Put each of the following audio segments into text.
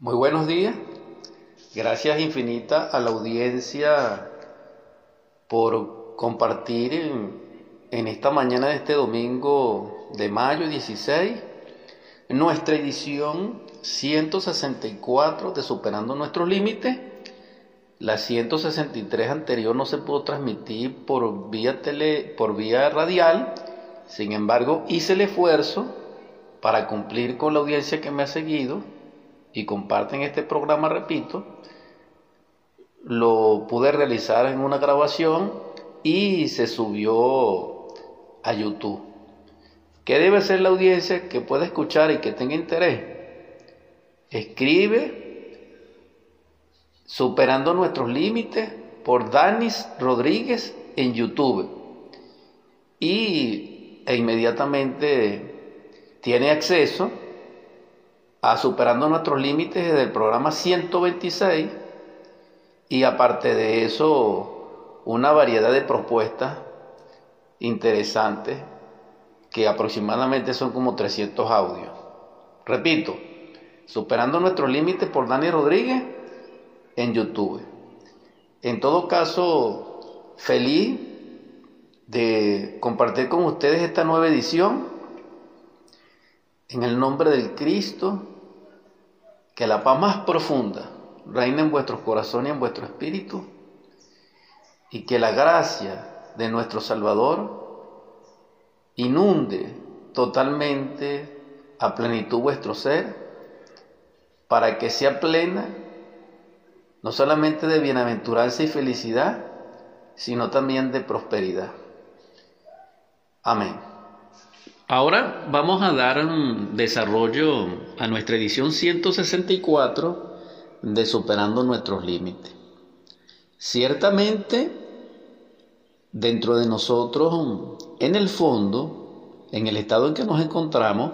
Muy buenos días. Gracias infinita a la audiencia por compartir en, esta mañana de este domingo de mayo 16 nuestra edición 164 de Superando Nuestros Límites. La 163 anterior no se pudo transmitir por vía, tele, por vía radial, sin embargo hice el esfuerzo para cumplir con la audiencia que me ha seguido y comparten este programa, repito, lo pude realizar en una grabación y se subió a YouTube. ¿Qué debe ser la audiencia que pueda escuchar y que tenga interés? Escribe Superando nuestros límites por Danis Rodríguez en YouTube y e inmediatamente tiene acceso a Superando Nuestros Límites desde el programa 126 y aparte de eso una variedad de propuestas interesantes que aproximadamente son como 300 audios. Repito, Superando Nuestros Límites por Dani Rodríguez en YouTube. En todo caso, feliz de compartir con ustedes esta nueva edición en el nombre del Cristo que la paz más profunda reine en vuestros corazones y en vuestro espíritu, y que la gracia de nuestro Salvador inunde totalmente a plenitud vuestro ser, para que sea plena no solamente de bienaventuranza y felicidad, sino también de prosperidad. Amén. Ahora vamos a dar un desarrollo a nuestra edición 164 de Superando nuestros límites. Ciertamente, dentro de nosotros, en el fondo, en el estado en que nos encontramos,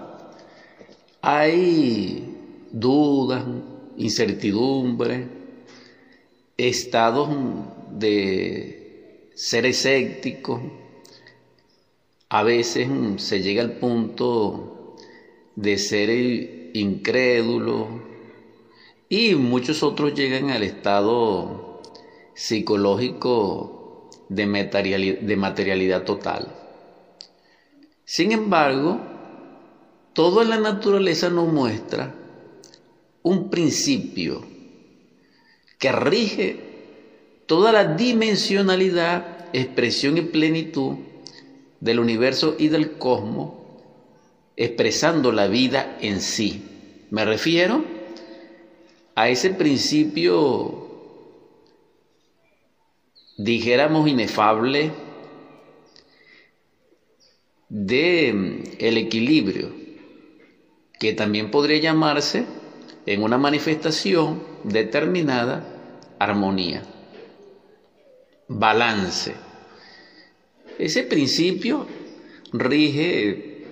hay dudas, incertidumbre, estados de ser escépticos, a veces mm, se llega al punto de ser incrédulo y muchos otros llegan al estado psicológico de materialidad, total. Sin embargo, toda la naturaleza nos muestra un principio que rige toda la dimensionalidad, expresión y plenitud del universo y del cosmos, expresando la vida en sí. Me refiero a ese principio, dijéramos, inefable de mm, el equilibrio, que también podría llamarse en una manifestación determinada armonía, balance ese principio rige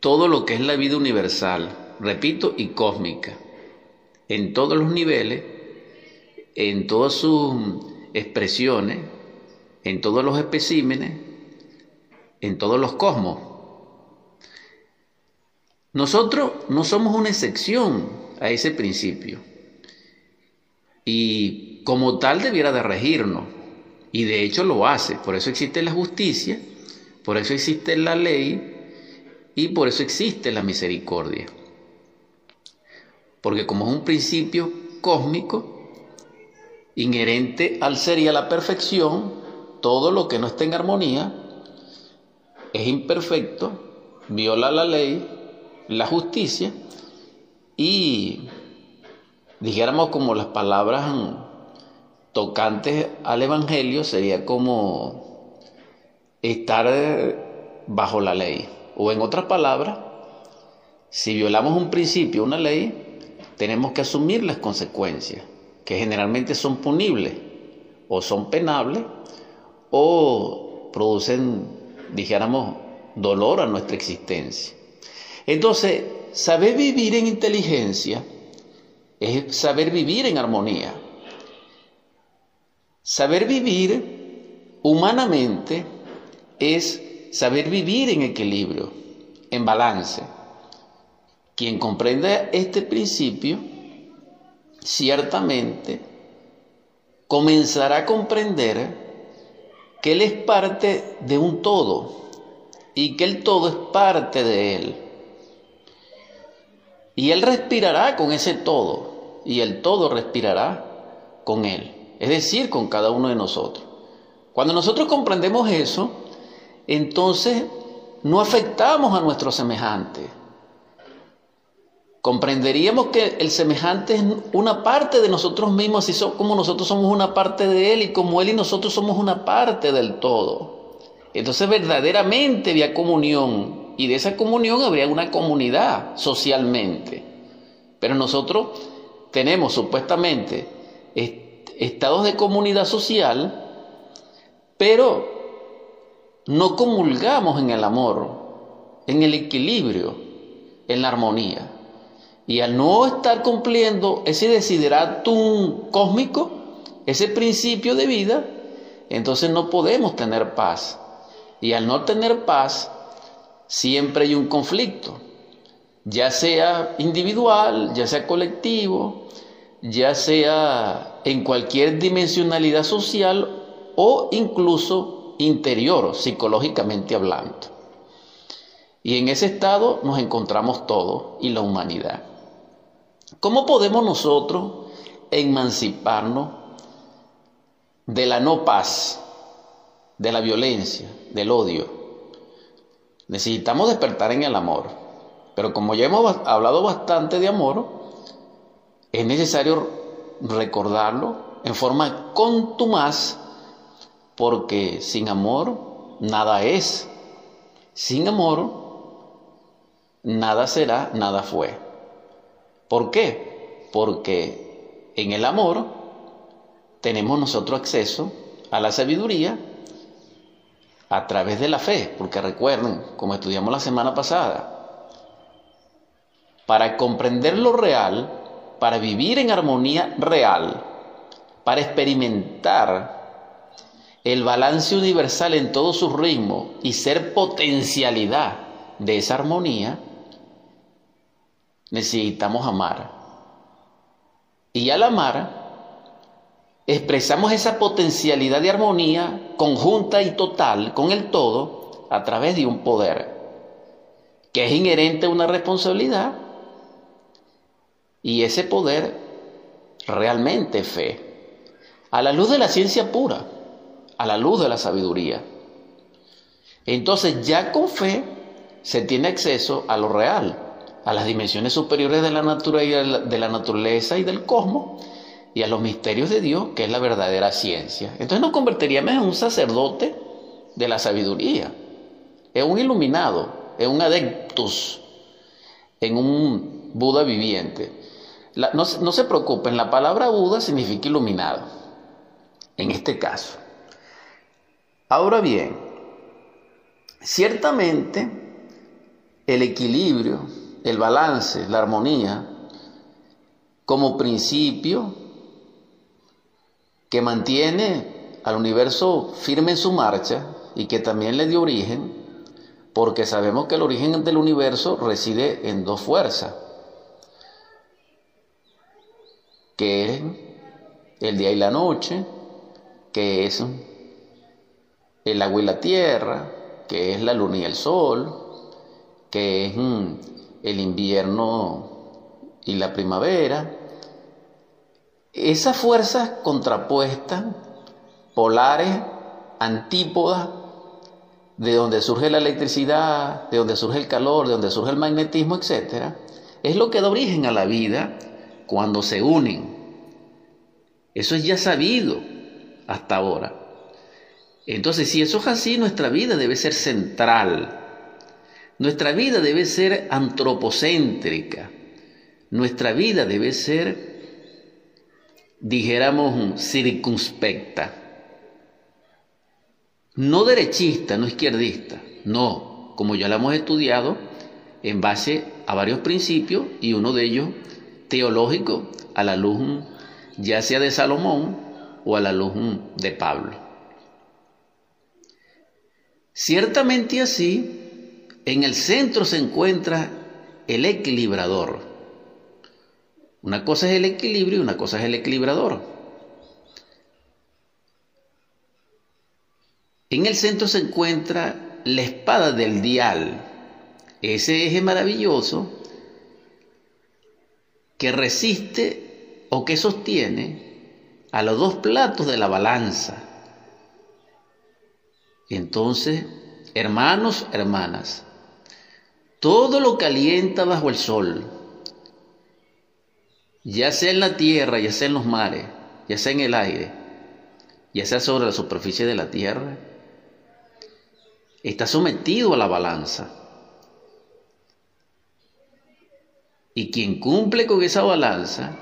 todo lo que es la vida universal, repito, y cósmica, en todos los niveles, en todas sus expresiones, en todos los especímenes, en todos los cosmos. Nosotros no somos una excepción a ese principio y como tal debiera de regirnos. Y de hecho lo hace. Por eso existe la justicia, por eso existe la ley y por eso existe la misericordia. Porque como es un principio cósmico, inherente al ser y a la perfección, todo lo que no esté en armonía es imperfecto, viola la ley, la justicia y dijéramos como las palabras tocantes al Evangelio sería como estar bajo la ley. O en otras palabras, si violamos un principio, una ley, tenemos que asumir las consecuencias, que generalmente son punibles, o son penables, o producen, dijéramos, dolor a nuestra existencia. Entonces, saber vivir en inteligencia es saber vivir en armonía. Saber vivir humanamente es saber vivir en equilibrio, en balance. Quien comprenda este principio ciertamente comenzará a comprender que Él es parte de un todo y que el todo es parte de Él. Y Él respirará con ese todo y el todo respirará con Él, es decir, con cada uno de nosotros. Cuando nosotros comprendemos eso, entonces no afectamos a nuestros semejantes. Comprenderíamos que el semejante es una parte de nosotros mismos, así como nosotros somos una parte de Él y como Él y nosotros somos una parte del todo. Entonces verdaderamente había comunión y de esa comunión habría una comunidad socialmente. Pero nosotros tenemos supuestamente estados de comunidad social, pero no comulgamos en el amor, en el equilibrio, en la armonía. Y al no estar cumpliendo ese desideratum cósmico, ese principio de vida, entonces no podemos tener paz. Y al no tener paz, siempre hay un conflicto, ya sea individual, ya sea colectivo, ya sea en cualquier dimensionalidad social o incluso interior, psicológicamente hablando. Y en ese estado nos encontramos todos y la humanidad. ¿Cómo podemos nosotros emanciparnos de la no paz, de la violencia, del odio? Necesitamos despertar en el amor. Pero como ya hemos hablado bastante de amor, es necesario recordarlo en forma contumaz, porque sin amor nada es. Sin amor nada será, nada fue. ¿Por qué? Porque en el amor tenemos nosotros acceso a la sabiduría a través de la fe, porque recuerden, como estudiamos la semana pasada, para comprender lo real, para vivir en armonía real, para experimentar el balance universal en todo su ritmo y ser potencialidad de esa armonía, necesitamos amar. Y al amar, expresamos esa potencialidad de armonía conjunta y total con el todo a través de un poder que es inherente a una responsabilidad y ese poder realmente fe, a la luz de la ciencia pura, a la luz de la sabiduría. Entonces ya con fe se tiene acceso a lo real, a las dimensiones superiores de la, de la naturaleza y del cosmos y a los misterios de Dios, que es la verdadera ciencia. Entonces nos convertiríamos en un sacerdote de la sabiduría, en un iluminado, en un adeptus, en un Buda viviente. No, no se preocupen, la palabra Buda significa iluminado, en este caso. Ahora bien, ciertamente el equilibrio el balance, la armonía, como principio que mantiene al universo firme en su marcha y que también le dio origen, porque sabemos que el origen del universo reside en dos fuerzas, que es el día y la noche, que es el agua y la tierra, que es la luna y el sol, que es mm, el invierno y la primavera. Esas fuerzas contrapuestas, polares, antípodas, de donde surge la electricidad, de donde surge el calor, de donde surge el magnetismo, etc., es lo que da origen a la vida cuando se unen. Eso es ya sabido hasta ahora. Entonces, si eso es así, nuestra vida debe ser central nuestra vida debe ser antropocéntrica. Nuestra vida debe ser, dijéramos, circunspecta. No derechista, no izquierdista. No, como ya lo hemos estudiado, en base a varios principios y uno de ellos teológico a la luz ya sea de Salomón o a la luz de Pablo. Ciertamente así, en el centro se encuentra el equilibrador. Una cosa es el equilibrio y una cosa es el equilibrador. En el centro se encuentra la espada del dial, ese eje maravilloso que resiste o que sostiene a los dos platos de la balanza. Entonces, hermanos, hermanas, todo lo calienta bajo el sol, ya sea en la tierra, ya sea en los mares, ya sea en el aire, ya sea sobre la superficie de la tierra, está sometido a la balanza. Y quien cumple con esa balanza,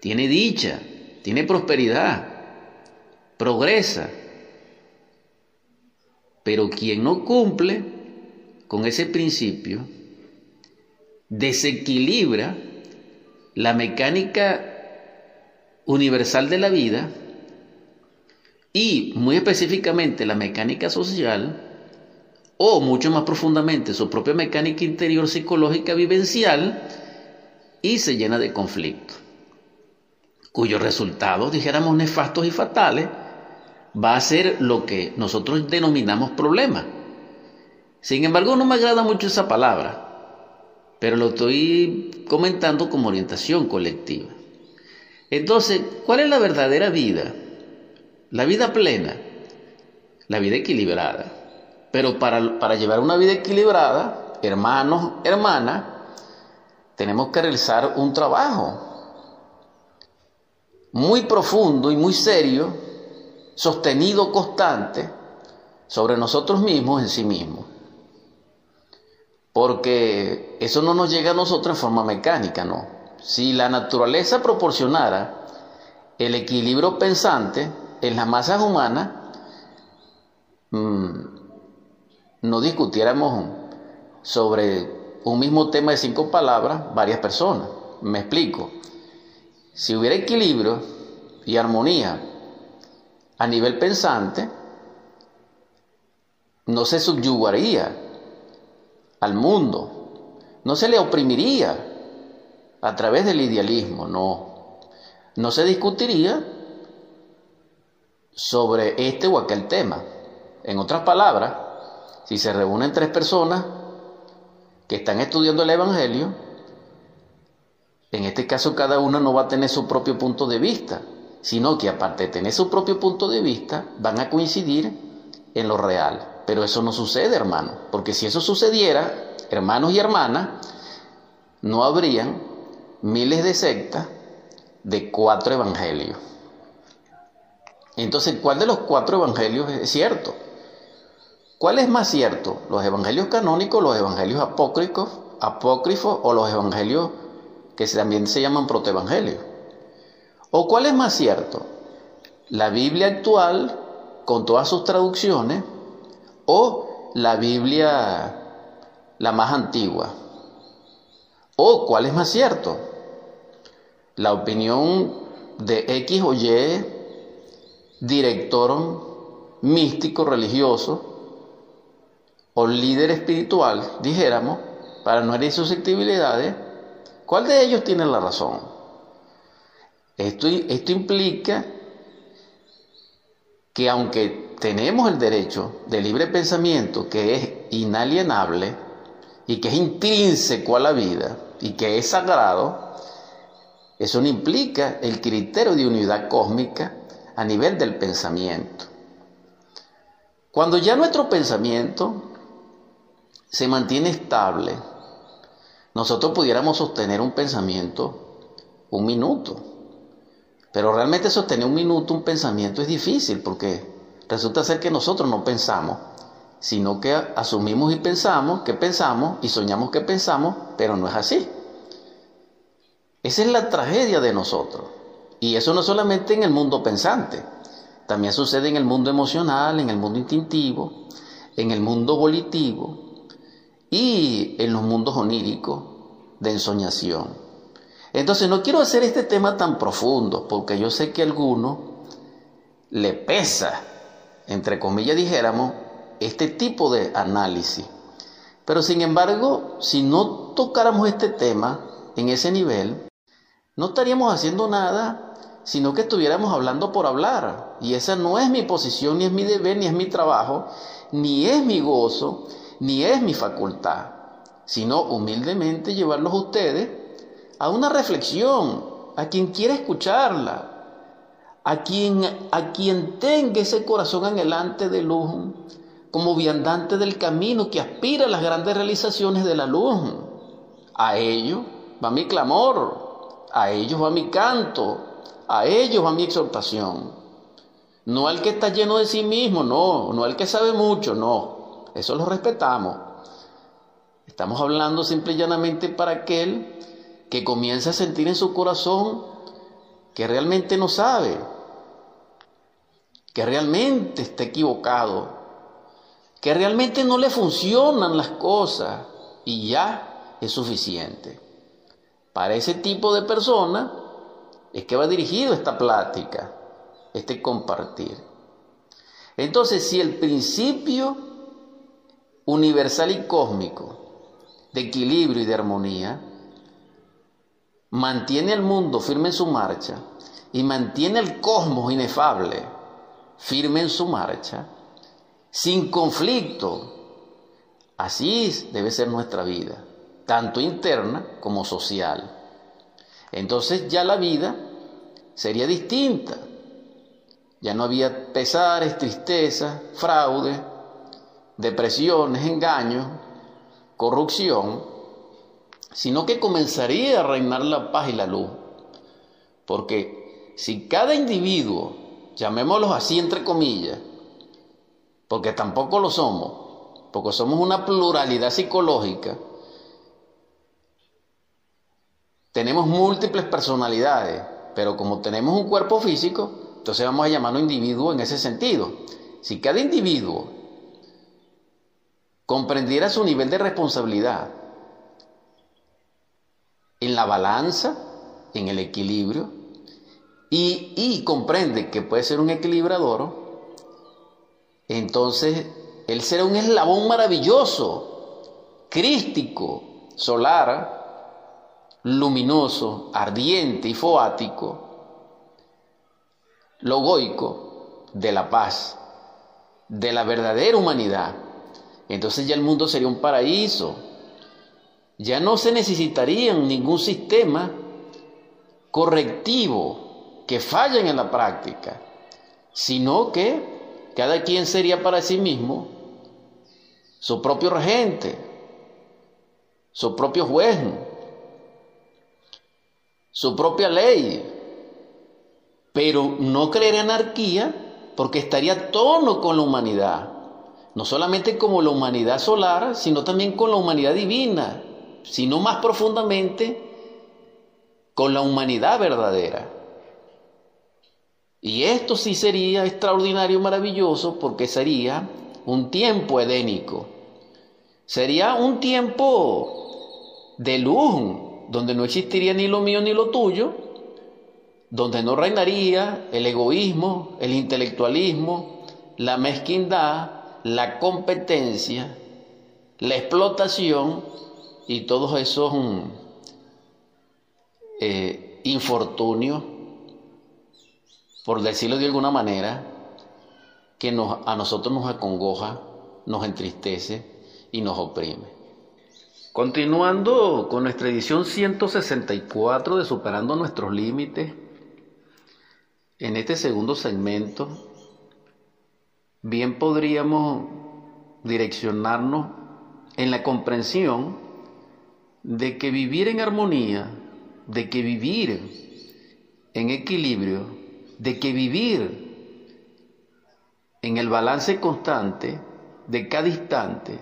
tiene dicha, tiene prosperidad, progresa. Pero quien no cumple, con ese principio, desequilibra la mecánica universal de la vida y muy específicamente la mecánica social o mucho más profundamente su propia mecánica interior psicológica vivencial y se llena de conflicto, cuyos resultados, dijéramos, nefastos y fatales, va a ser lo que nosotros denominamos problema sin embargo, no me agrada mucho esa palabra, pero lo estoy comentando como orientación colectiva. Entonces, ¿cuál es la verdadera vida? La vida plena, la vida equilibrada. Pero para, para llevar una vida equilibrada, hermanos, hermanas, tenemos que realizar un trabajo muy profundo y muy serio, sostenido, constante, sobre nosotros mismos en sí mismos porque eso no nos llega a nosotros en forma mecánica, no. Si la naturaleza proporcionara el equilibrio pensante en las masas humanas, mm, no discutiéramos sobre un mismo tema de cinco palabras varias personas. Me explico. Si hubiera equilibrio y armonía a nivel pensante, no se subyugaría al mundo. No se le oprimiría a través del idealismo, no. No se discutiría sobre este o aquel tema. En otras palabras, si se reúnen tres personas que están estudiando el Evangelio, en este caso cada una no va a tener su propio punto de vista, sino que aparte de tener su propio punto de vista, van a coincidir en lo real. Pero eso no sucede, hermano, porque si eso sucediera, hermanos y hermanas, no habrían miles de sectas de cuatro evangelios. Entonces, ¿cuál de los cuatro evangelios es cierto? ¿Cuál es más cierto? ¿Los evangelios canónicos, los evangelios apócrifos, apócrifos o los evangelios que también se llaman protoevangelios? ¿O cuál es más cierto? ¿La Biblia actual con todas sus traducciones o la Biblia la más antigua. O, ¿cuál es más cierto? La opinión de X o Y director místico religioso o líder espiritual, dijéramos, para no herir susceptibilidades, ¿cuál de ellos tiene la razón? Esto, esto implica que aunque tenemos el derecho de libre pensamiento que es inalienable y que es intrínseco a la vida y que es sagrado, eso no implica el criterio de unidad cósmica a nivel del pensamiento. Cuando ya nuestro pensamiento se mantiene estable, nosotros pudiéramos sostener un pensamiento un minuto. Pero realmente sostener un minuto un pensamiento es difícil porque Resulta ser que nosotros no pensamos, sino que asumimos y pensamos que pensamos y soñamos que pensamos, pero no es así. Esa es la tragedia de nosotros. Y eso no solamente en el mundo pensante, también sucede en el mundo emocional, en el mundo instintivo, en el mundo volitivo y en los mundos oníricos de ensoñación. Entonces no quiero hacer este tema tan profundo porque yo sé que a alguno le pesa entre comillas dijéramos, este tipo de análisis. Pero sin embargo, si no tocáramos este tema en ese nivel, no estaríamos haciendo nada, sino que estuviéramos hablando por hablar. Y esa no es mi posición, ni es mi deber, ni es mi trabajo, ni es mi gozo, ni es mi facultad, sino humildemente llevarlos a ustedes a una reflexión, a quien quiera escucharla, a quien, a quien tenga ese corazón anhelante de luz, como viandante del camino que aspira a las grandes realizaciones de la luz. A ellos va mi clamor, a ellos va mi canto, a ellos va mi exhortación. No al que está lleno de sí mismo, no, no al que sabe mucho, no. Eso lo respetamos. Estamos hablando simple y llanamente para aquel que comienza a sentir en su corazón que realmente no sabe, que realmente está equivocado, que realmente no le funcionan las cosas y ya es suficiente. Para ese tipo de persona es que va dirigido esta plática, este compartir. Entonces, si el principio universal y cósmico de equilibrio y de armonía mantiene el mundo firme en su marcha y mantiene el cosmos inefable firme en su marcha, sin conflicto. Así debe ser nuestra vida, tanto interna como social. Entonces ya la vida sería distinta. Ya no había pesares, tristezas, fraude, depresiones, engaños, corrupción, sino que comenzaría a reinar la paz y la luz. Porque si cada individuo, llamémoslos así entre comillas, porque tampoco lo somos, porque somos una pluralidad psicológica, tenemos múltiples personalidades, pero como tenemos un cuerpo físico, entonces vamos a llamarlo individuo en ese sentido. Si cada individuo comprendiera su nivel de responsabilidad, en la balanza, en el equilibrio, y, comprende que puede ser un equilibrador, entonces él será un eslabón maravilloso, crístico, solar, luminoso, ardiente y foático, logoico de la paz, de la verdadera humanidad. Entonces ya el mundo sería un paraíso, ya no se necesitaría ningún sistema correctivo que fallen en la práctica, sino que cada quien sería para sí mismo su propio regente, su propio juez, su propia ley, pero no creer anarquía porque estaría a tono con la humanidad, no solamente como la humanidad solar, sino también con la humanidad divina sino más profundamente con la humanidad verdadera. Y esto sí sería extraordinario, maravilloso, porque sería un tiempo edénico. Sería un tiempo de luz, donde no existiría ni lo mío ni lo tuyo, donde no reinaría el egoísmo, el intelectualismo, la mezquindad, la competencia, la explotación y todos esos mm, eh, infortunios, por decirlo de alguna manera, que a nosotros nos acongoja, nos entristece y nos oprime. Continuando con nuestra edición 164 de Superando nuestros Límites, en este segundo segmento, bien podríamos direccionarnos en la comprensión de que vivir en armonía, de que vivir en equilibrio, de que vivir en el balance constante de cada instante,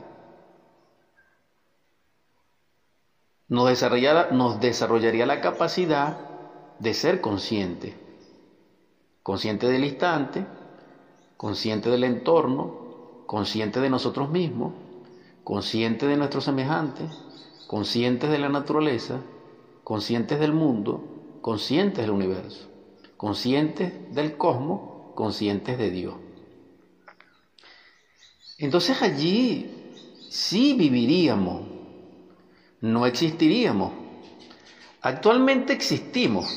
nos desarrollaría, nos desarrollaría la capacidad de ser consciente, consciente del instante, consciente del entorno, consciente de nosotros mismos, consciente de nuestros semejantes, conscientes de la naturaleza, conscientes del mundo, conscientes del universo, conscientes del cosmos, conscientes de Dios. Entonces allí sí viviríamos, no existiríamos. Actualmente existimos,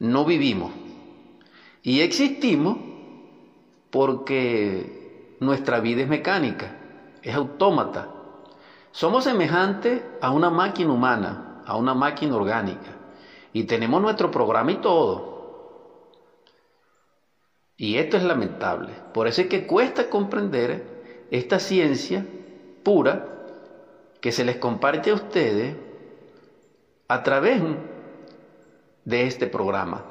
no vivimos. Y existimos porque nuestra vida es mecánica, es autómata. Somos semejantes a una máquina humana, a una máquina orgánica. Y tenemos nuestro programa y todo. Y esto es lamentable. Por eso es que cuesta comprender esta ciencia pura que se les comparte a ustedes a través de este programa.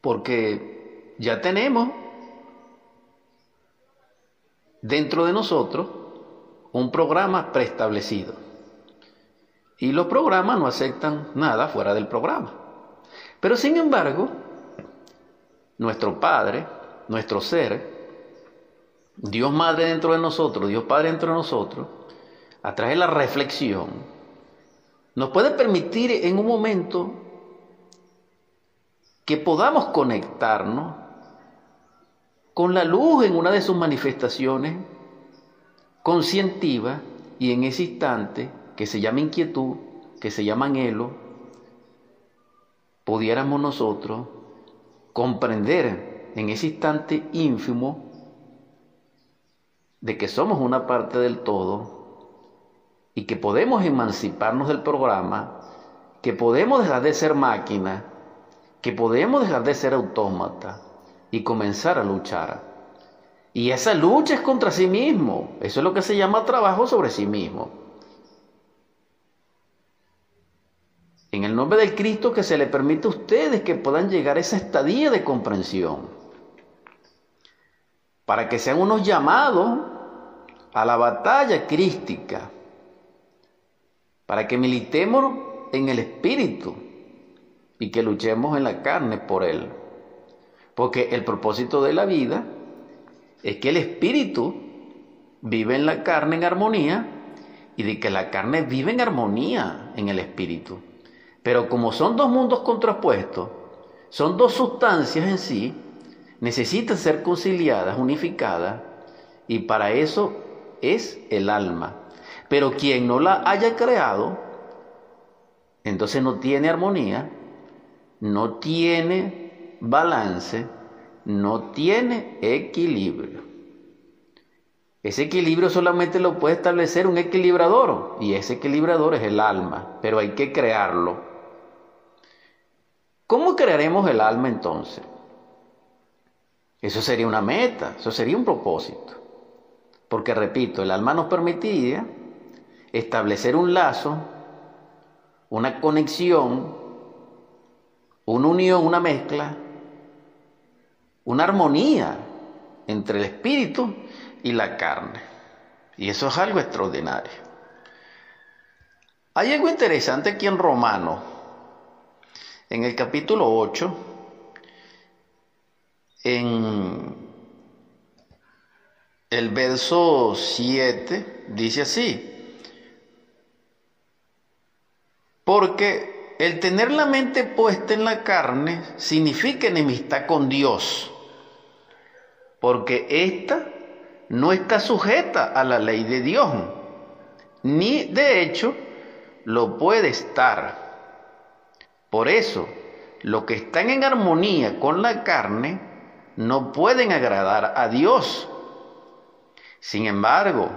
Porque ya tenemos dentro de nosotros un programa preestablecido. Y los programas no aceptan nada fuera del programa. Pero sin embargo, nuestro Padre, nuestro ser, Dios Madre dentro de nosotros, Dios Padre dentro de nosotros, a través de la reflexión, nos puede permitir en un momento que podamos conectarnos con la luz en una de sus manifestaciones conscientiva y en ese instante que se llama inquietud, que se llama anhelo, pudiéramos nosotros comprender en ese instante ínfimo de que somos una parte del todo y que podemos emanciparnos del programa, que podemos dejar de ser máquina, que podemos dejar de ser autómata y comenzar a luchar. Y esa lucha es contra sí mismo. Eso es lo que se llama trabajo sobre sí mismo. En el nombre del Cristo que se le permite a ustedes que puedan llegar a esa estadía de comprensión. Para que sean unos llamados a la batalla crística. Para que militemos en el Espíritu y que luchemos en la carne por Él. Porque el propósito de la vida es que el espíritu vive en la carne en armonía y de que la carne vive en armonía en el espíritu. Pero como son dos mundos contrapuestos, son dos sustancias en sí, necesitan ser conciliadas, unificadas, y para eso es el alma. Pero quien no la haya creado, entonces no tiene armonía, no tiene balance, no tiene equilibrio. Ese equilibrio solamente lo puede establecer un equilibrador y ese equilibrador es el alma, pero hay que crearlo. ¿Cómo crearemos el alma entonces? Eso sería una meta, eso sería un propósito. Porque repito, el alma nos permitiría establecer un lazo, una conexión, una unión, una mezcla una armonía entre el espíritu y la carne. Y eso es algo extraordinario. Hay algo interesante aquí en Romano, en el capítulo 8, en el verso 7, dice así, porque el tener la mente puesta en la carne significa enemistad con Dios porque ésta no está sujeta a la ley de Dios, ni de hecho lo puede estar. Por eso, los que están en armonía con la carne no pueden agradar a Dios. Sin embargo,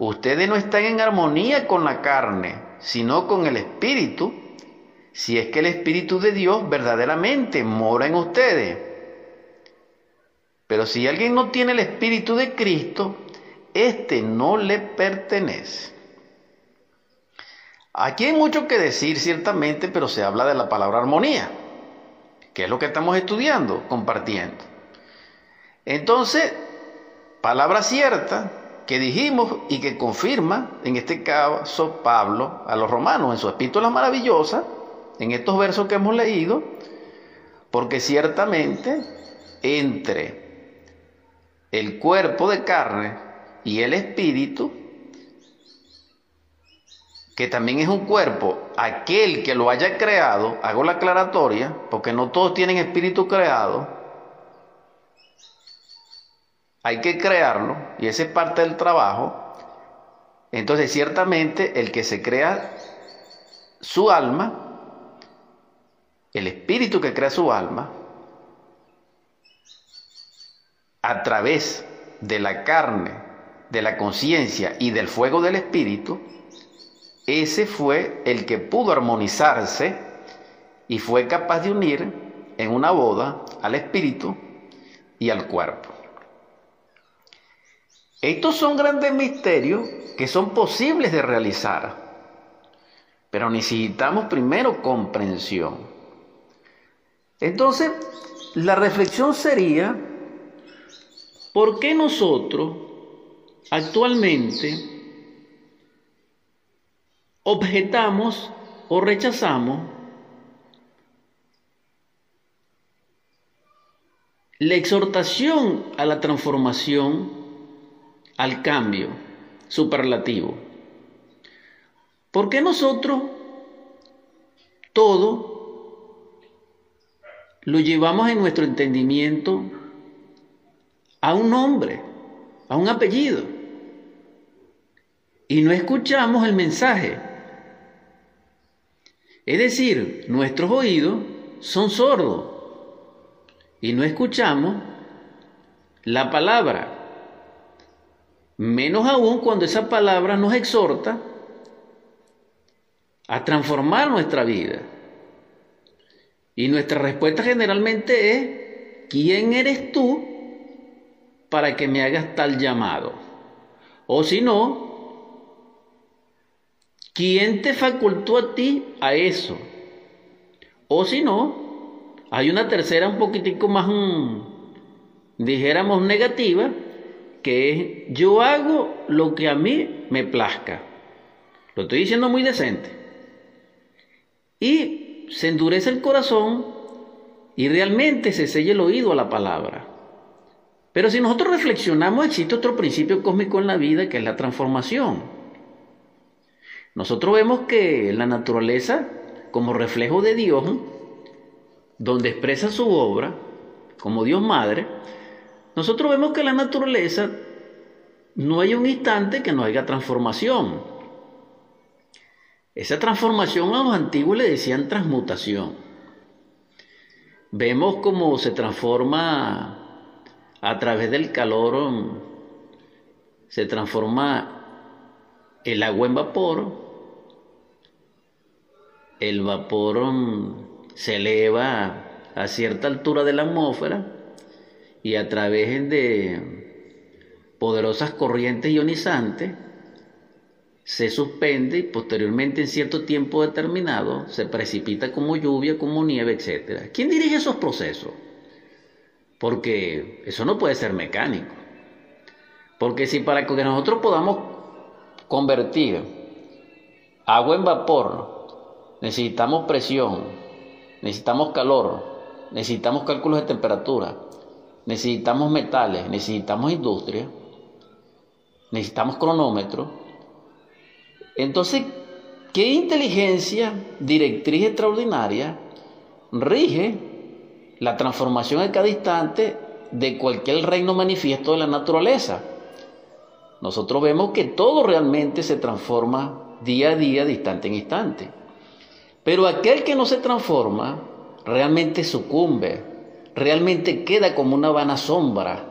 ustedes no están en armonía con la carne, sino con el Espíritu, si es que el Espíritu de Dios verdaderamente mora en ustedes. Pero si alguien no tiene el Espíritu de Cristo, éste no le pertenece. Aquí hay mucho que decir ciertamente, pero se habla de la palabra armonía, que es lo que estamos estudiando, compartiendo. Entonces, palabra cierta que dijimos y que confirma, en este caso, Pablo a los romanos en su epístola maravillosa, en estos versos que hemos leído, porque ciertamente entre el cuerpo de carne y el espíritu, que también es un cuerpo, aquel que lo haya creado, hago la aclaratoria, porque no todos tienen espíritu creado, hay que crearlo, y ese es parte del trabajo. Entonces, ciertamente, el que se crea su alma, el espíritu que crea su alma, a través de la carne, de la conciencia y del fuego del espíritu, ese fue el que pudo armonizarse y fue capaz de unir en una boda al espíritu y al cuerpo. Estos son grandes misterios que son posibles de realizar, pero necesitamos primero comprensión. Entonces, la reflexión sería, ¿por qué nosotros actualmente objetamos o rechazamos la exhortación a la transformación, al cambio superlativo. ¿Por qué nosotros todo lo llevamos en nuestro entendimiento a un nombre, a un apellido? Y no escuchamos el mensaje. Es decir, nuestros oídos son sordos y no escuchamos la palabra. Menos aún cuando esa palabra nos exhorta a transformar nuestra vida. Y nuestra respuesta generalmente es, ¿quién eres tú para que me hagas tal llamado? O si no, ¿quién te facultó a ti a eso? O si no, hay una tercera un poquitico más, mm, dijéramos, negativa, que es yo hago lo que a mí me plazca. Lo estoy diciendo muy decente. Y se endurece el corazón y realmente se sella el oído a la palabra. Pero si nosotros reflexionamos, existe otro principio cósmico en la vida que es la transformación. Nosotros vemos que la naturaleza, como reflejo de Dios, donde expresa su obra, como Dios Madre, nosotros vemos que la naturaleza no hay un instante que no haya transformación. Esa transformación a los antiguos le decían transmutación. Vemos cómo se transforma a través del calor, se transforma el agua en vapor, el vapor se eleva a cierta altura de la atmósfera, y a través de poderosas corrientes ionizantes se suspende y posteriormente en cierto tiempo determinado se precipita como lluvia, como nieve, etc. ¿Quién dirige esos procesos? Porque eso no puede ser mecánico. Porque si para que nosotros podamos convertir agua en vapor, necesitamos presión, necesitamos calor, necesitamos cálculos de temperatura, necesitamos metales, necesitamos industria, necesitamos cronómetro. Entonces, ¿qué inteligencia directriz extraordinaria rige la transformación a cada instante de cualquier reino manifiesto de la naturaleza? Nosotros vemos que todo realmente se transforma día a día, de instante en instante. Pero aquel que no se transforma realmente sucumbe realmente queda como una vana sombra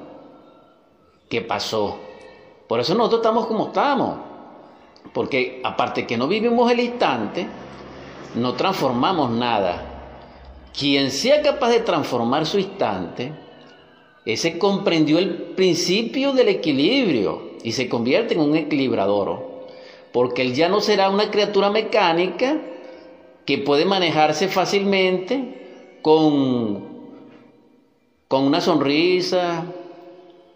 que pasó. Por eso nosotros estamos como estamos. Porque aparte que no vivimos el instante, no transformamos nada. Quien sea capaz de transformar su instante, ese comprendió el principio del equilibrio y se convierte en un equilibrador. Porque él ya no será una criatura mecánica que puede manejarse fácilmente con con una sonrisa,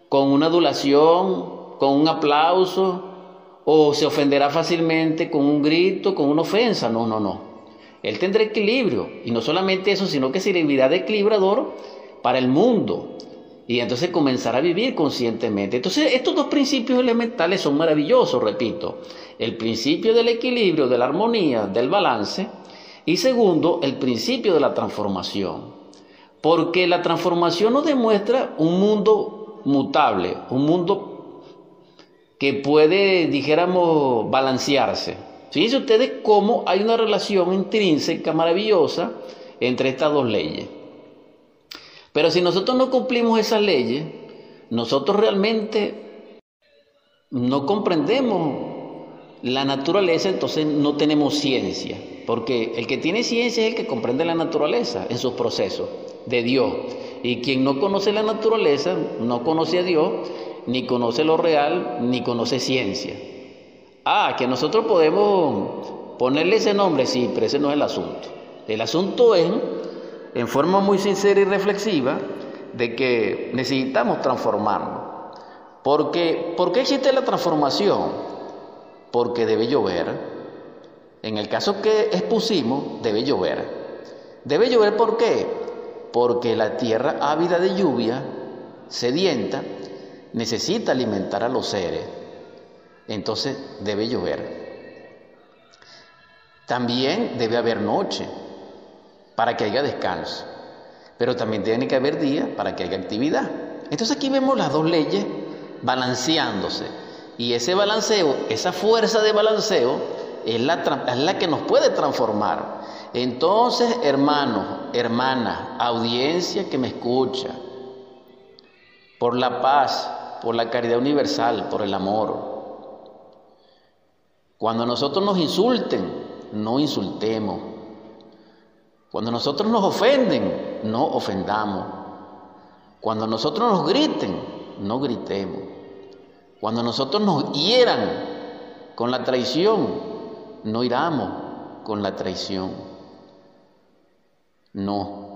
con una adulación, con un aplauso, o se ofenderá fácilmente con un grito, con una ofensa. No, no, no. Él tendrá equilibrio, y no solamente eso, sino que servirá de equilibrador para el mundo. Y entonces comenzará a vivir conscientemente. Entonces, estos dos principios elementales son maravillosos, repito. El principio del equilibrio, de la armonía, del balance. Y segundo, el principio de la transformación. Porque la transformación nos demuestra un mundo mutable, un mundo que puede, dijéramos, balancearse. Fíjense ustedes cómo hay una relación intrínseca maravillosa entre estas dos leyes. Pero si nosotros no cumplimos esas leyes, nosotros realmente no comprendemos la naturaleza, entonces no tenemos ciencia, porque el que tiene ciencia es el que comprende la naturaleza en sus procesos de Dios. Y quien no conoce la naturaleza, no conoce a Dios, ni conoce lo real, ni conoce ciencia. Ah, que nosotros podemos ponerle ese nombre, sí, pero ese no es el asunto. El asunto es, en forma muy sincera y reflexiva, de que necesitamos transformarnos. Porque, ¿Por qué existe la transformación? Porque debe llover. En el caso que expusimos, debe llover. Debe llover ¿por qué? Porque la tierra ávida de lluvia, sedienta, necesita alimentar a los seres. Entonces debe llover. También debe haber noche para que haya descanso. Pero también tiene que haber día para que haya actividad. Entonces aquí vemos las dos leyes balanceándose. Y ese balanceo, esa fuerza de balanceo, es la, es la que nos puede transformar. Entonces, hermanos, hermanas, audiencia que me escucha, por la paz, por la caridad universal, por el amor. Cuando nosotros nos insulten, no insultemos. Cuando nosotros nos ofenden, no ofendamos. Cuando nosotros nos griten, no gritemos. Cuando nosotros nos hieran con la traición, no iramos con la traición. No.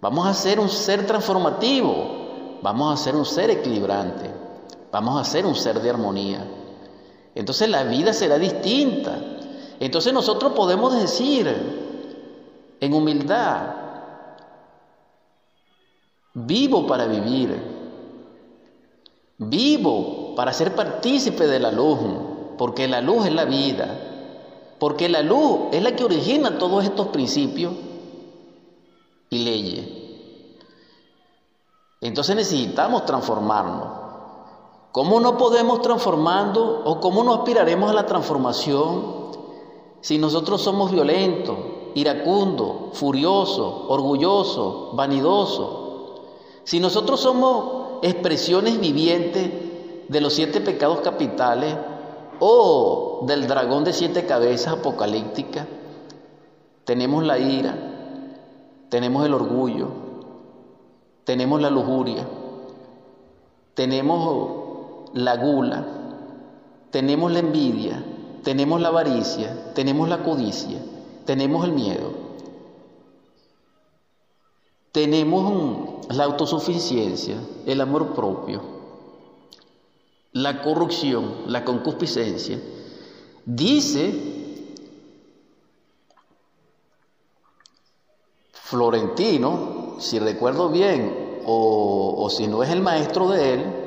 Vamos a ser un ser transformativo vamos a ser un ser equilibrante, vamos a ser un ser de armonía. Entonces la vida será distinta. Entonces nosotros podemos decir en humildad, vivo para vivir, vivo para ser partícipe de la luz, porque la luz es la vida, porque la luz es la que origina todos estos principios y leyes. Entonces necesitamos transformarnos. ¿Cómo no podemos transformando o cómo no aspiraremos a la transformación si nosotros somos violentos, iracundos, furiosos, orgullosos, vanidosos? Si nosotros somos expresiones vivientes de los siete pecados capitales o del dragón de siete cabezas apocalíptica, tenemos la ira, tenemos el orgullo, tenemos la lujuria, tenemos la gula, tenemos la envidia, tenemos la avaricia, tenemos la codicia, tenemos el miedo, tenemos la autosuficiencia, el amor propio, la corrupción, la concupiscencia. Dice Florentino, si recuerdo bien, o, si no es el maestro de él,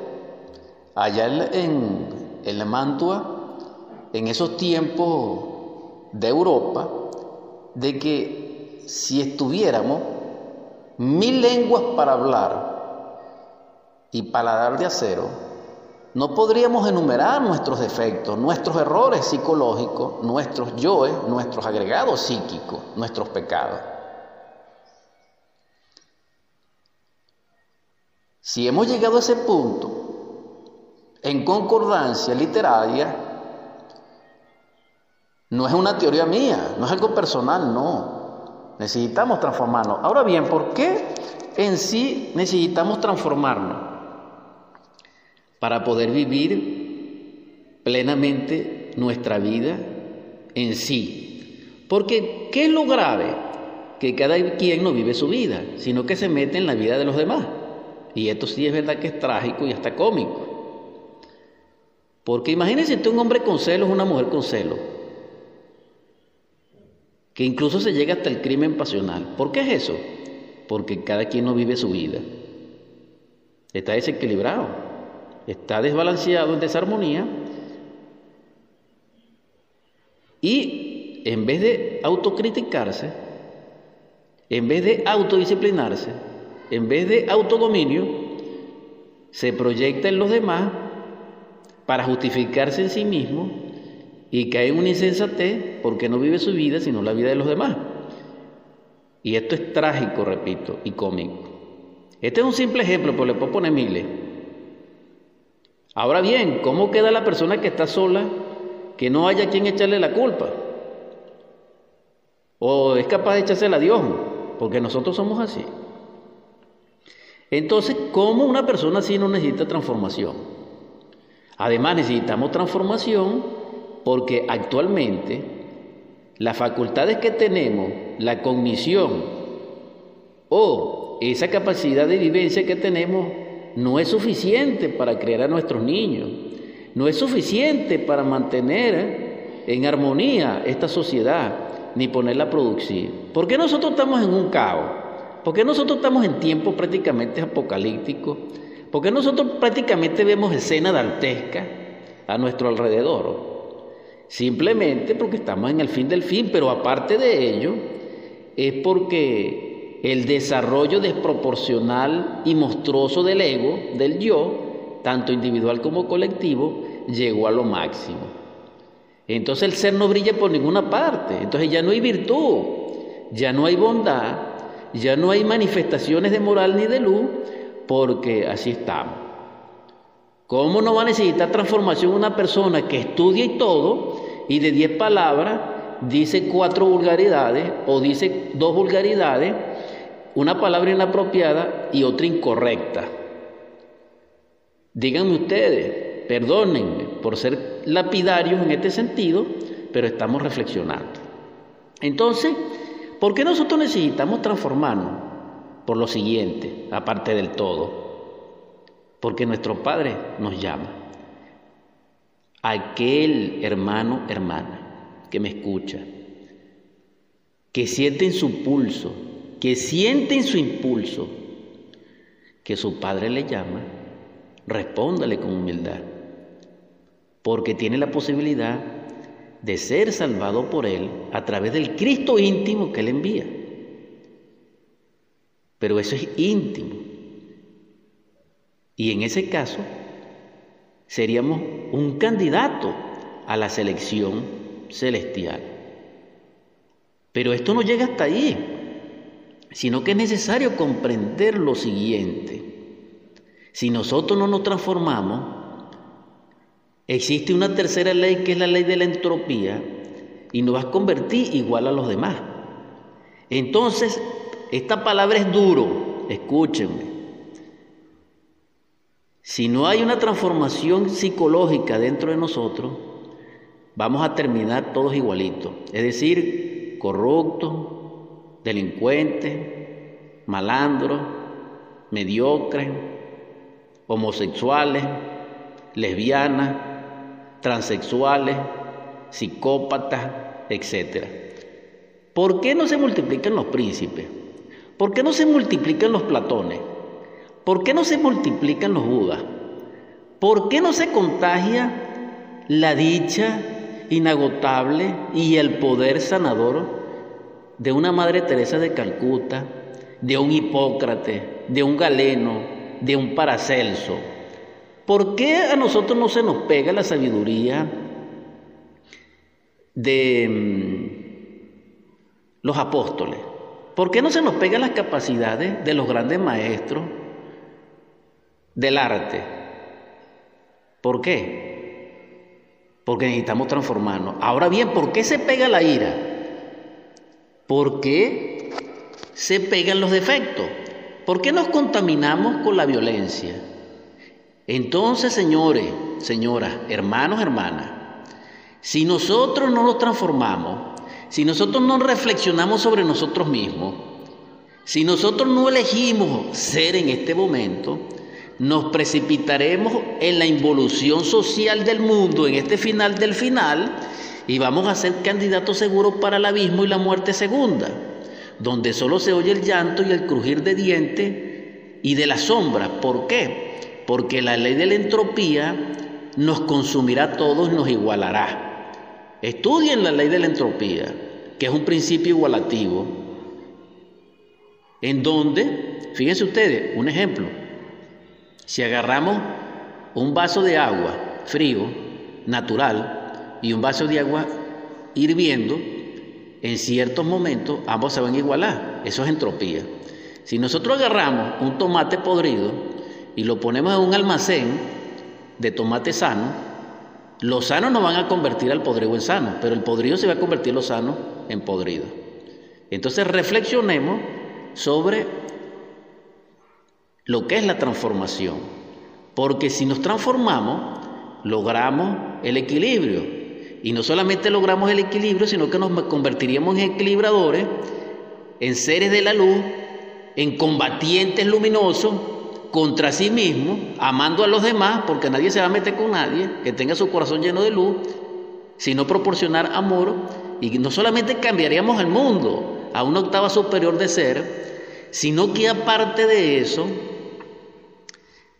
allá en, en la Mantua, en esos tiempos de Europa, de que si estuviéramos mil lenguas para hablar y paladar de acero, no podríamos enumerar nuestros defectos, nuestros errores psicológicos, nuestros yoes, nuestros agregados psíquicos, nuestros pecados. Si hemos llegado a ese punto, en concordancia literaria, no es una teoría mía, no es algo personal, no. Necesitamos transformarnos. Ahora bien, ¿por qué en sí necesitamos transformarnos? Para poder vivir plenamente nuestra vida en sí. Porque, ¿qué es lo grave? Que cada quien no vive su vida, sino que se mete en la vida de los demás. Y esto sí es verdad que es trágico y hasta cómico. Porque imagínense un hombre con celos, una mujer con celos, que incluso se llega hasta el crimen pasional. ¿Por qué es eso? Porque cada quien no vive su vida. Está desequilibrado, está desbalanceado en desarmonía. Y en vez de autocriticarse, en vez de autodisciplinarse, en vez de autodominio, se proyecta en los demás para justificarse en sí mismo y cae en una insensatez porque no vive su vida sino la vida de los demás. Y esto es trágico, repito, y cómico. Este es un simple ejemplo, pero le puedo poner miles. Ahora bien, ¿cómo queda la persona que está sola, que no haya quien echarle la culpa? O es capaz de echársela a Dios, porque nosotros somos así. Entonces, ¿cómo una persona así no necesita transformación? Además, necesitamos transformación porque actualmente las facultades que tenemos, la cognición o esa capacidad de vivencia que tenemos, no es suficiente para crear a nuestros niños, no es suficiente para mantener en armonía esta sociedad, ni ponerla producir. ¿Por qué nosotros estamos en un caos? ¿Por qué nosotros estamos en tiempos prácticamente apocalípticos? ¿Por qué nosotros prácticamente vemos escenas dantescas a nuestro alrededor? Simplemente porque estamos en el fin del fin, pero aparte de ello, es porque el desarrollo desproporcional y monstruoso del ego, del yo, tanto individual como colectivo, llegó a lo máximo. Entonces el ser no brilla por ninguna parte, entonces ya no hay virtud, ya no hay bondad, ya no hay manifestaciones de moral ni de luz, porque así estamos. ¿Cómo no va a necesitar transformación una persona que estudia y todo y de diez palabras dice cuatro vulgaridades o dice dos vulgaridades una palabra inapropiada y otra incorrecta. Díganme ustedes, perdónenme por ser lapidarios en este sentido, pero estamos reflexionando. Entonces, ¿por qué nosotros necesitamos transformarnos? Por lo siguiente, aparte del todo, porque nuestro Padre nos llama. Aquel hermano, hermana, que me escucha, que siente en su pulso que sienten su impulso, que su padre le llama, respóndale con humildad, porque tiene la posibilidad de ser salvado por Él a través del Cristo íntimo que Él envía. Pero eso es íntimo. Y en ese caso seríamos un candidato a la selección celestial. Pero esto no llega hasta ahí sino que es necesario comprender lo siguiente. Si nosotros no nos transformamos, existe una tercera ley que es la ley de la entropía y nos vas a convertir igual a los demás. Entonces, esta palabra es duro, escúchenme. Si no hay una transformación psicológica dentro de nosotros, vamos a terminar todos igualitos, es decir, corruptos, delincuentes, malandros, mediocres, homosexuales, lesbianas, transexuales, psicópatas, etc. ¿Por qué no se multiplican los príncipes? ¿Por qué no se multiplican los platones? ¿Por qué no se multiplican los budas? ¿Por qué no se contagia la dicha inagotable y el poder sanador de una Madre Teresa de Calcuta, de un Hipócrates, de un Galeno, de un Paracelso. ¿Por qué a nosotros no se nos pega la sabiduría de mm, los apóstoles? ¿Por qué no se nos pegan las capacidades de los grandes maestros del arte? ¿Por qué? Porque necesitamos transformarnos. Ahora bien, ¿por qué se pega la ira? ¿Por qué se pegan los defectos? ¿Por qué nos contaminamos con la violencia? Entonces, señores, señoras, hermanos, hermanas, si nosotros no nos transformamos, si nosotros no reflexionamos sobre nosotros mismos, si nosotros no elegimos ser en este momento, nos precipitaremos en la involución social del mundo, en este final del final, y vamos a ser candidatos seguros para el abismo y la muerte segunda, donde solo se oye el llanto y el crujir de dientes y de la sombra. ¿Por qué? Porque la ley de la entropía nos consumirá a todos y nos igualará. Estudien la ley de la entropía, que es un principio igualativo, en donde, fíjense ustedes, un ejemplo, si agarramos un vaso de agua frío, natural, y un vaso de agua hirviendo, en ciertos momentos ambos se van a igualar. Eso es entropía. Si nosotros agarramos un tomate podrido y lo ponemos en un almacén de tomate sano, los sanos no van a convertir al podrido en sano, pero el podrido se va a convertir los sanos en podrido. Entonces reflexionemos sobre lo que es la transformación, porque si nos transformamos, logramos el equilibrio. Y no solamente logramos el equilibrio, sino que nos convertiríamos en equilibradores, en seres de la luz, en combatientes luminosos contra sí mismos, amando a los demás, porque nadie se va a meter con nadie, que tenga su corazón lleno de luz, sino proporcionar amor. Y no solamente cambiaríamos el mundo a una octava superior de ser, sino que aparte de eso,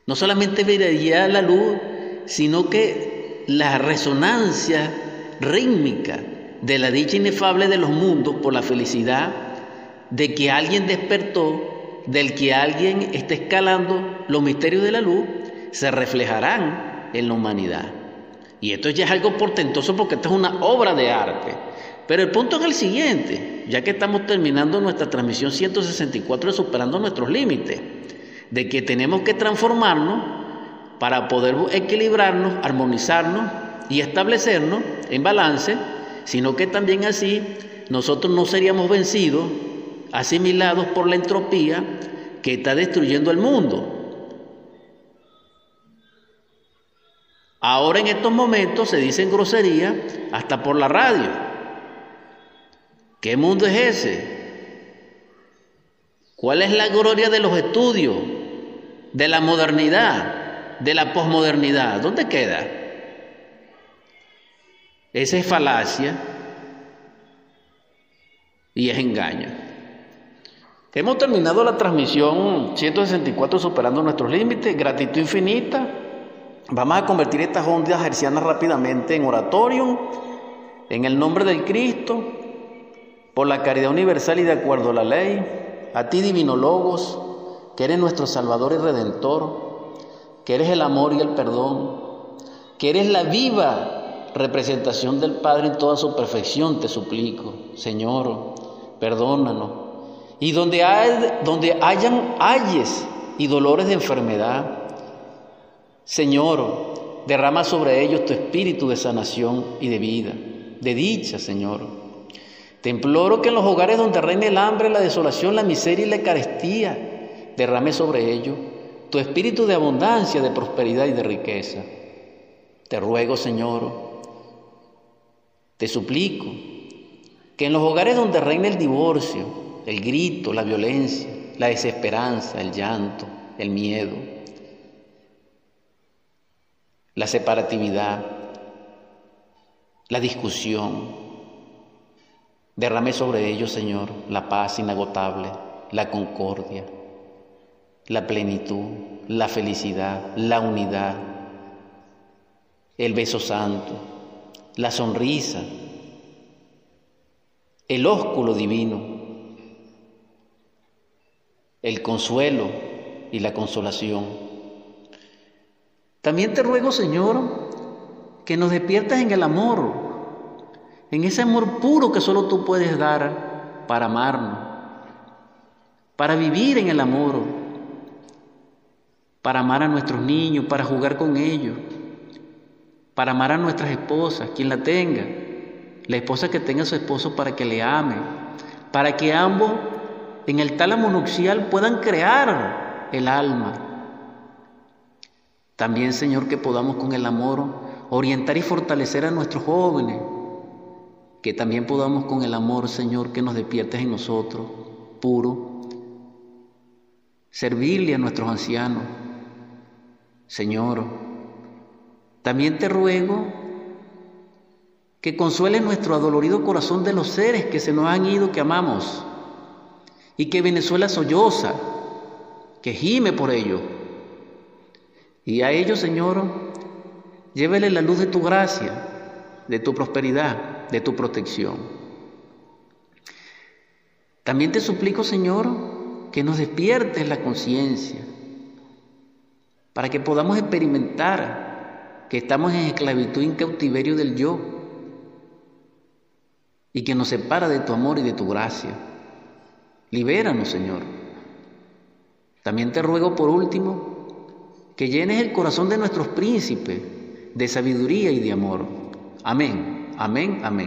no solamente vería la luz, sino que la resonancia rítmica de la dicha inefable de los mundos por la felicidad de que alguien despertó, del que alguien está escalando los misterios de la luz, se reflejarán en la humanidad. Y esto ya es algo portentoso porque esto es una obra de arte. Pero el punto es el siguiente, ya que estamos terminando nuestra transmisión 164 de Superando nuestros límites, de que tenemos que transformarnos para poder equilibrarnos, armonizarnos y establecernos en balance, sino que también así nosotros no seríamos vencidos, asimilados por la entropía que está destruyendo el mundo. Ahora en estos momentos se dicen groserías hasta por la radio. ¿Qué mundo es ese? ¿Cuál es la gloria de los estudios, de la modernidad? de la posmodernidad, ¿dónde queda? Esa es falacia y es engaño. Hemos terminado la transmisión 164 superando nuestros límites, gratitud infinita. Vamos a convertir estas ondas hercianas rápidamente en oratorio, en el nombre del Cristo, por la caridad universal y de acuerdo a la ley, a ti divino Logos, que eres nuestro Salvador y Redentor, que eres el amor y el perdón, que eres la viva representación del Padre en toda su perfección, te suplico, Señor, perdónanos. Y donde, hay, donde hayan ayes y dolores de enfermedad, Señor, derrama sobre ellos tu espíritu de sanación y de vida, de dicha, Señor. Te imploro que en los hogares donde reine el hambre, la desolación, la miseria y la carestía, derrame sobre ellos tu espíritu de abundancia, de prosperidad y de riqueza. Te ruego, Señor, te suplico, que en los hogares donde reina el divorcio, el grito, la violencia, la desesperanza, el llanto, el miedo, la separatividad, la discusión, derrame sobre ellos, Señor, la paz inagotable, la concordia, la plenitud, la felicidad, la unidad, el beso santo, la sonrisa, el ósculo divino, el consuelo y la consolación. También te ruego, Señor, que nos despiertas en el amor, en ese amor puro que solo tú puedes dar para amarnos, para vivir en el amor para amar a nuestros niños, para jugar con ellos, para amar a nuestras esposas, quien la tenga, la esposa que tenga a su esposo para que le ame, para que ambos en el tálamo nupcial puedan crear el alma. También, Señor, que podamos con el amor orientar y fortalecer a nuestros jóvenes, que también podamos con el amor, Señor, que nos despiertes en nosotros, puro, servirle a nuestros ancianos, Señor, también te ruego que consuele nuestro adolorido corazón de los seres que se nos han ido, que amamos, y que Venezuela solloza, que gime por ello. Y a ellos, Señor, llévele la luz de tu gracia, de tu prosperidad, de tu protección. También te suplico, Señor, que nos despiertes la conciencia para que podamos experimentar que estamos en esclavitud y en cautiverio del yo y que nos separa de tu amor y de tu gracia. Libéranos, Señor. También te ruego por último que llenes el corazón de nuestros príncipes de sabiduría y de amor. Amén, amén, amén.